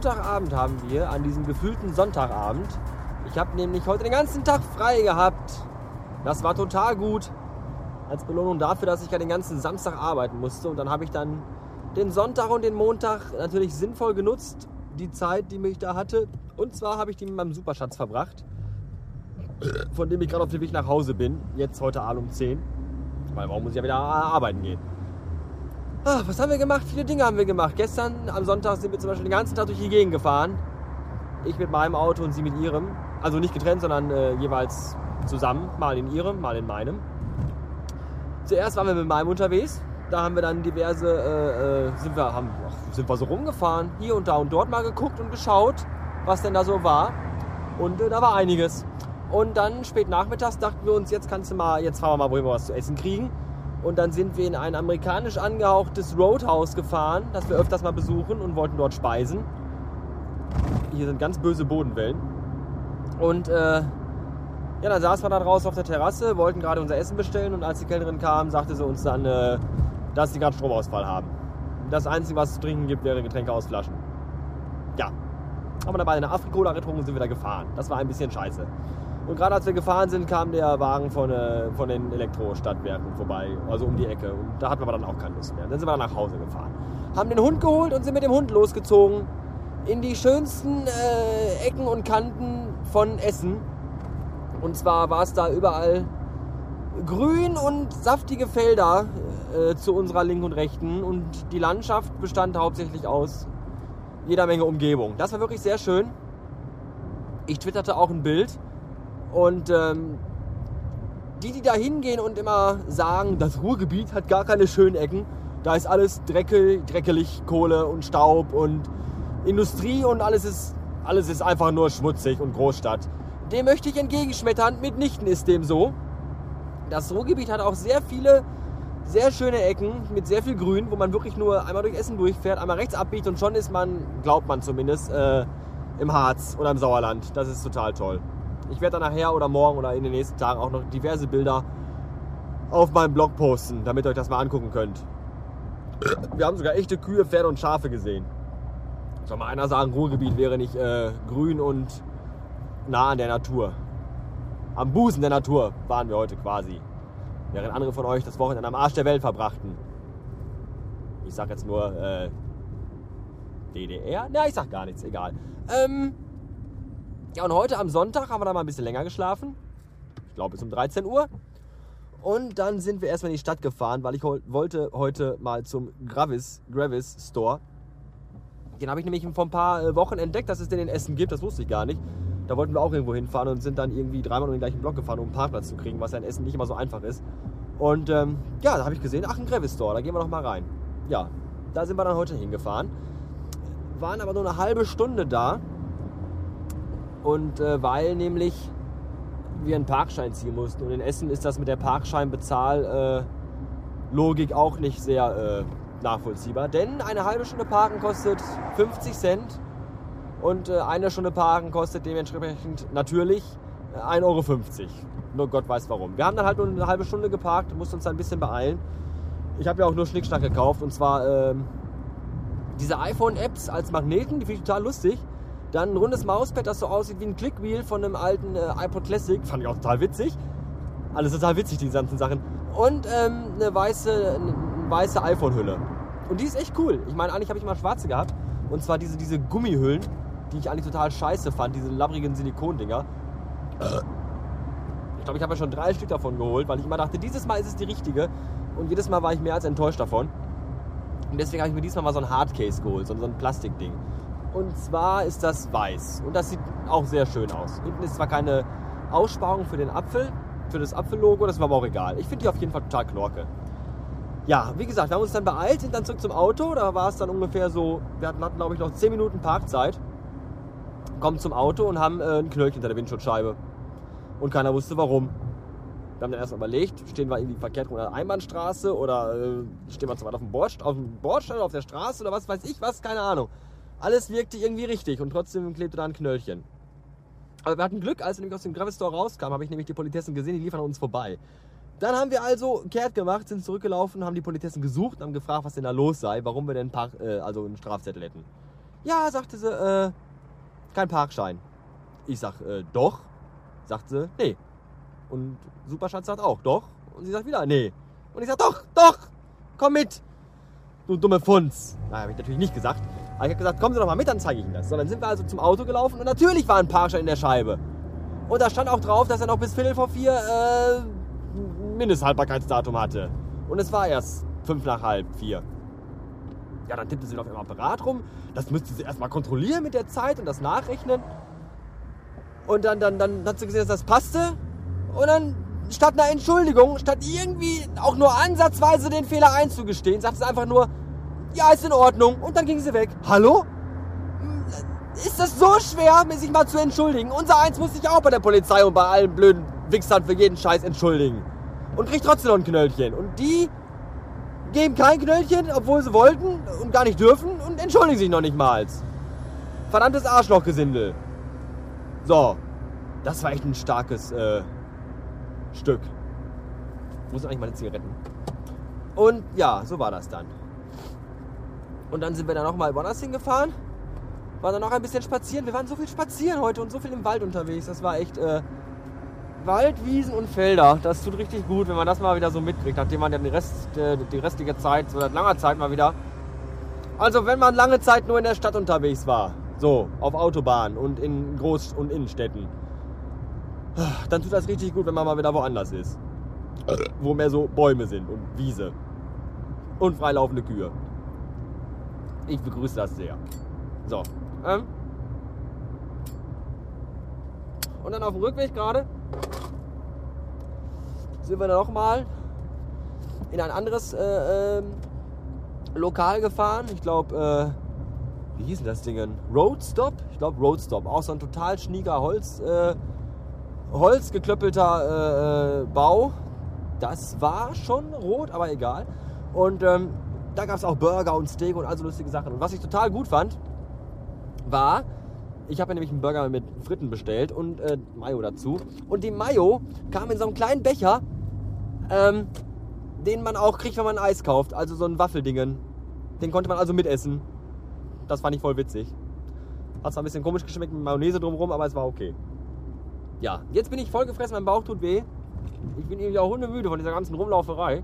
Montagabend haben wir an diesem gefühlten Sonntagabend. Ich habe nämlich heute den ganzen Tag frei gehabt. Das war total gut. Als Belohnung dafür, dass ich ja den ganzen Samstag arbeiten musste. Und dann habe ich dann den Sonntag und den Montag natürlich sinnvoll genutzt. Die Zeit, die mich da hatte. Und zwar habe ich die mit meinem Superschatz verbracht. Von dem ich gerade auf dem Weg nach Hause bin. Jetzt heute Abend um 10. Weil warum muss ich ja wieder arbeiten gehen? Ah, was haben wir gemacht? Viele Dinge haben wir gemacht. Gestern am Sonntag sind wir zum Beispiel den ganzen Tag durch die Gegend gefahren. Ich mit meinem Auto und sie mit ihrem. Also nicht getrennt, sondern äh, jeweils zusammen. Mal in ihrem, mal in meinem. Zuerst waren wir mit meinem unterwegs. Da haben wir dann diverse, äh, äh, sind, wir, haben, ach, sind wir so rumgefahren. Hier und da und dort mal geguckt und geschaut, was denn da so war. Und äh, da war einiges. Und dann spät nachmittags dachten wir uns, jetzt kannst du mal, jetzt fahren wir mal, wohin wir was zu essen kriegen. Und dann sind wir in ein amerikanisch angehauchtes Roadhouse gefahren, das wir öfters mal besuchen und wollten dort speisen. Hier sind ganz böse Bodenwellen. Und äh, ja, dann saßen wir da draußen auf der Terrasse, wollten gerade unser Essen bestellen und als die Kellnerin kam, sagte sie uns dann, äh, dass sie gerade Stromausfall haben. Das Einzige, was es zu trinken gibt, wäre Getränke aus Flaschen. Ja. Haben wir dabei eine Afrikola getrunken und sind wieder gefahren. Das war ein bisschen scheiße. Und gerade als wir gefahren sind, kam der Wagen von, äh, von den Elektrostadtwerken vorbei, also um die Ecke. Und da hatten wir dann auch keine Lust mehr. Dann sind wir nach Hause gefahren. Haben den Hund geholt und sind mit dem Hund losgezogen in die schönsten äh, Ecken und Kanten von Essen. Und zwar war es da überall grün und saftige Felder äh, zu unserer linken und rechten. Und die Landschaft bestand hauptsächlich aus jeder Menge Umgebung. Das war wirklich sehr schön. Ich twitterte auch ein Bild und ähm, die, die da hingehen und immer sagen, das Ruhrgebiet hat gar keine schönen Ecken, da ist alles dreckel, dreckelig, Kohle und Staub und Industrie und alles ist, alles ist einfach nur schmutzig und Großstadt. Dem möchte ich entgegenschmettern, mitnichten ist dem so. Das Ruhrgebiet hat auch sehr viele sehr schöne Ecken mit sehr viel Grün, wo man wirklich nur einmal durch Essen durchfährt, einmal rechts abbiegt und schon ist man, glaubt man zumindest, äh, im Harz oder im Sauerland. Das ist total toll. Ich werde dann nachher oder morgen oder in den nächsten Tagen auch noch diverse Bilder auf meinem Blog posten, damit ihr euch das mal angucken könnt. Wir haben sogar echte Kühe, Pferde und Schafe gesehen. Soll mal einer sagen, Ruhrgebiet wäre nicht äh, grün und nah an der Natur. Am Busen der Natur waren wir heute quasi. Während andere von euch das Wochenende am Arsch der Welt verbrachten. Ich sag jetzt nur äh, DDR? Na, ich sag gar nichts, egal. Ähm, ja, und heute am Sonntag haben wir da mal ein bisschen länger geschlafen. Ich glaube bis um 13 Uhr. Und dann sind wir erstmal in die Stadt gefahren, weil ich wollte heute mal zum Gravis, Gravis Store. Den habe ich nämlich vor ein paar äh, Wochen entdeckt, dass es den in Essen gibt. Das wusste ich gar nicht. Da wollten wir auch irgendwo hinfahren und sind dann irgendwie dreimal um den gleichen Block gefahren, um einen Parkplatz zu kriegen, was ja in Essen nicht immer so einfach ist. Und ähm, ja, da habe ich gesehen, ach, ein Gravis Store, da gehen wir doch mal rein. Ja, da sind wir dann heute hingefahren. Waren aber nur eine halbe Stunde da und äh, weil nämlich wir einen Parkschein ziehen mussten. Und in Essen ist das mit der Parkscheinbezahl-Logik äh, auch nicht sehr äh, nachvollziehbar. Denn eine halbe Stunde Parken kostet 50 Cent und äh, eine Stunde Parken kostet dementsprechend natürlich 1,50 äh, Euro. Nur Gott weiß warum. Wir haben dann halt nur eine halbe Stunde geparkt, mussten uns ein bisschen beeilen. Ich habe ja auch nur Schnickschnack gekauft und zwar ähm, diese iPhone-Apps als Magneten, die finde ich total lustig. Dann ein rundes Mauspad, das so aussieht wie ein Clickwheel von einem alten äh, iPod Classic. Fand ich auch total witzig. Alles total witzig, diese ganzen Sachen. Und ähm, eine weiße, weiße iPhone-Hülle. Und die ist echt cool. Ich meine, eigentlich habe ich mal schwarze gehabt. Und zwar diese, diese Gummihüllen, die ich eigentlich total scheiße fand. Diese labbrigen Silikondinger. Ich glaube, ich habe ja schon drei Stück davon geholt, weil ich immer dachte, dieses Mal ist es die richtige. Und jedes Mal war ich mehr als enttäuscht davon. Und deswegen habe ich mir diesmal mal so ein Hardcase geholt, so ein Plastikding. Und zwar ist das weiß. Und das sieht auch sehr schön aus. Hinten ist zwar keine Aussparung für den Apfel, für das Apfellogo, das war aber auch egal. Ich finde die auf jeden Fall total knorke. Ja, wie gesagt, wir haben uns dann beeilt, sind dann zurück zum Auto. Da war es dann ungefähr so, wir hatten, glaube ich noch 10 Minuten Parkzeit. Kommen zum Auto und haben äh, ein Knöllchen hinter der Windschutzscheibe. Und keiner wusste warum. Wir haben dann erstmal überlegt, stehen wir irgendwie verkehrt rum an der Einbahnstraße oder äh, stehen wir zu weit auf dem, Bordstein, auf der Straße oder was weiß ich was, keine Ahnung. Alles wirkte irgendwie richtig und trotzdem klebte da ein Knöllchen. Aber wir hatten Glück, als wir nämlich aus dem Gravis Store rauskamen, habe ich nämlich die Politessen gesehen, die liefern an uns vorbei. Dann haben wir also kehrt gemacht, sind zurückgelaufen, haben die Politessen gesucht, haben gefragt, was denn da los sei, warum wir denn Park, äh, also einen Strafzettel hätten. Ja, sagte sie, äh, kein Parkschein. Ich sag, äh, doch. Sagt sie, nee. Und Superschatz sagt auch, doch. Und sie sagt wieder, nee. Und ich sag, doch, doch, komm mit. Du dumme Funz. Na, habe ich natürlich nicht gesagt. Aber ich habe gesagt, kommen Sie doch mal mit, dann zeige ich Ihnen das. So, dann sind wir also zum Auto gelaufen und natürlich war ein Parkschein in der Scheibe. Und da stand auch drauf, dass er noch bis Viertel vor vier äh, Mindesthaltbarkeitsdatum hatte. Und es war erst fünf nach halb vier. Ja, dann tippte sie auf ihrem Apparat rum. Das müsste sie erstmal kontrollieren mit der Zeit und das nachrechnen. Und dann, dann, dann hat sie gesehen, dass das passte. Und dann statt einer Entschuldigung, statt irgendwie auch nur ansatzweise den Fehler einzugestehen, sagt sie einfach nur, ja, ist in Ordnung. Und dann ging sie weg. Hallo? Ist das so schwer, sich mal zu entschuldigen? Unser Eins muss sich auch bei der Polizei und bei allen blöden Wichsern für jeden Scheiß entschuldigen. Und kriegt trotzdem noch ein Knöllchen. Und die geben kein Knöllchen, obwohl sie wollten und gar nicht dürfen und entschuldigen sich noch nicht mal. Verdammtes Arschlochgesindel. So, das war echt ein starkes äh, Stück. Sind eigentlich meine Zigaretten? Und ja, so war das dann. Und dann sind wir dann nochmal woanders hingefahren. Waren dann noch ein bisschen spazieren. Wir waren so viel spazieren heute und so viel im Wald unterwegs. Das war echt äh, Wald, Wiesen und Felder. Das tut richtig gut, wenn man das mal wieder so mitkriegt, nachdem man ja die, Rest, äh, die restliche Zeit, so seit langer Zeit mal wieder. Also wenn man lange Zeit nur in der Stadt unterwegs war, so auf Autobahnen und in Groß- und Innenstädten, dann tut das richtig gut, wenn man mal wieder woanders ist. Wo mehr so Bäume sind und Wiese. Und freilaufende Kühe. Ich begrüße das sehr. So. Ähm. Und dann auf dem Rückweg gerade sind wir dann nochmal in ein anderes äh, äh, Lokal gefahren. Ich glaube, äh, wie hieß das Ding? Roadstop? Ich glaube Roadstop. Auch so ein total schnieger Holz, äh, holzgeklöppelter äh, äh, Bau. Das war schon rot, aber egal. Und ähm, da gab es auch Burger und Steak und all so lustige Sachen. Und was ich total gut fand, war, ich habe ja nämlich einen Burger mit Fritten bestellt und äh, Mayo dazu. Und die Mayo kam in so einem kleinen Becher, ähm, den man auch kriegt, wenn man Eis kauft. Also so ein Waffeldingen. Den konnte man also mitessen. Das fand ich voll witzig. Hat zwar ein bisschen komisch geschmeckt mit Mayonnaise drumherum, aber es war okay. Ja, jetzt bin ich voll gefressen, mein Bauch tut weh. Ich bin irgendwie auch hundemüde von dieser ganzen Rumlauferei.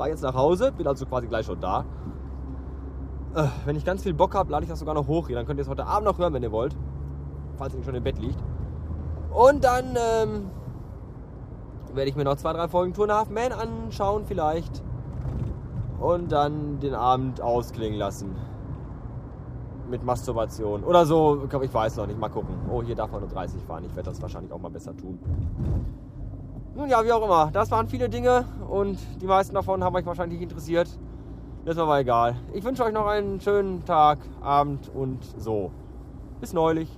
War jetzt nach Hause, bin also quasi gleich schon da. Äh, wenn ich ganz viel Bock habe, lade ich das sogar noch hoch. Dann könnt ihr es heute Abend noch hören, wenn ihr wollt. Falls ihr schon im Bett liegt. Und dann ähm, werde ich mir noch zwei, drei Folgen Tour Half Man anschauen vielleicht. Und dann den Abend ausklingen lassen. Mit Masturbation. Oder so, ich weiß noch nicht. Mal gucken. Oh, hier darf man nur 30 fahren. Ich werde das wahrscheinlich auch mal besser tun. Nun ja, wie auch immer. Das waren viele Dinge und die meisten davon haben euch wahrscheinlich nicht interessiert. Das war aber egal. Ich wünsche euch noch einen schönen Tag, Abend und so. Bis neulich.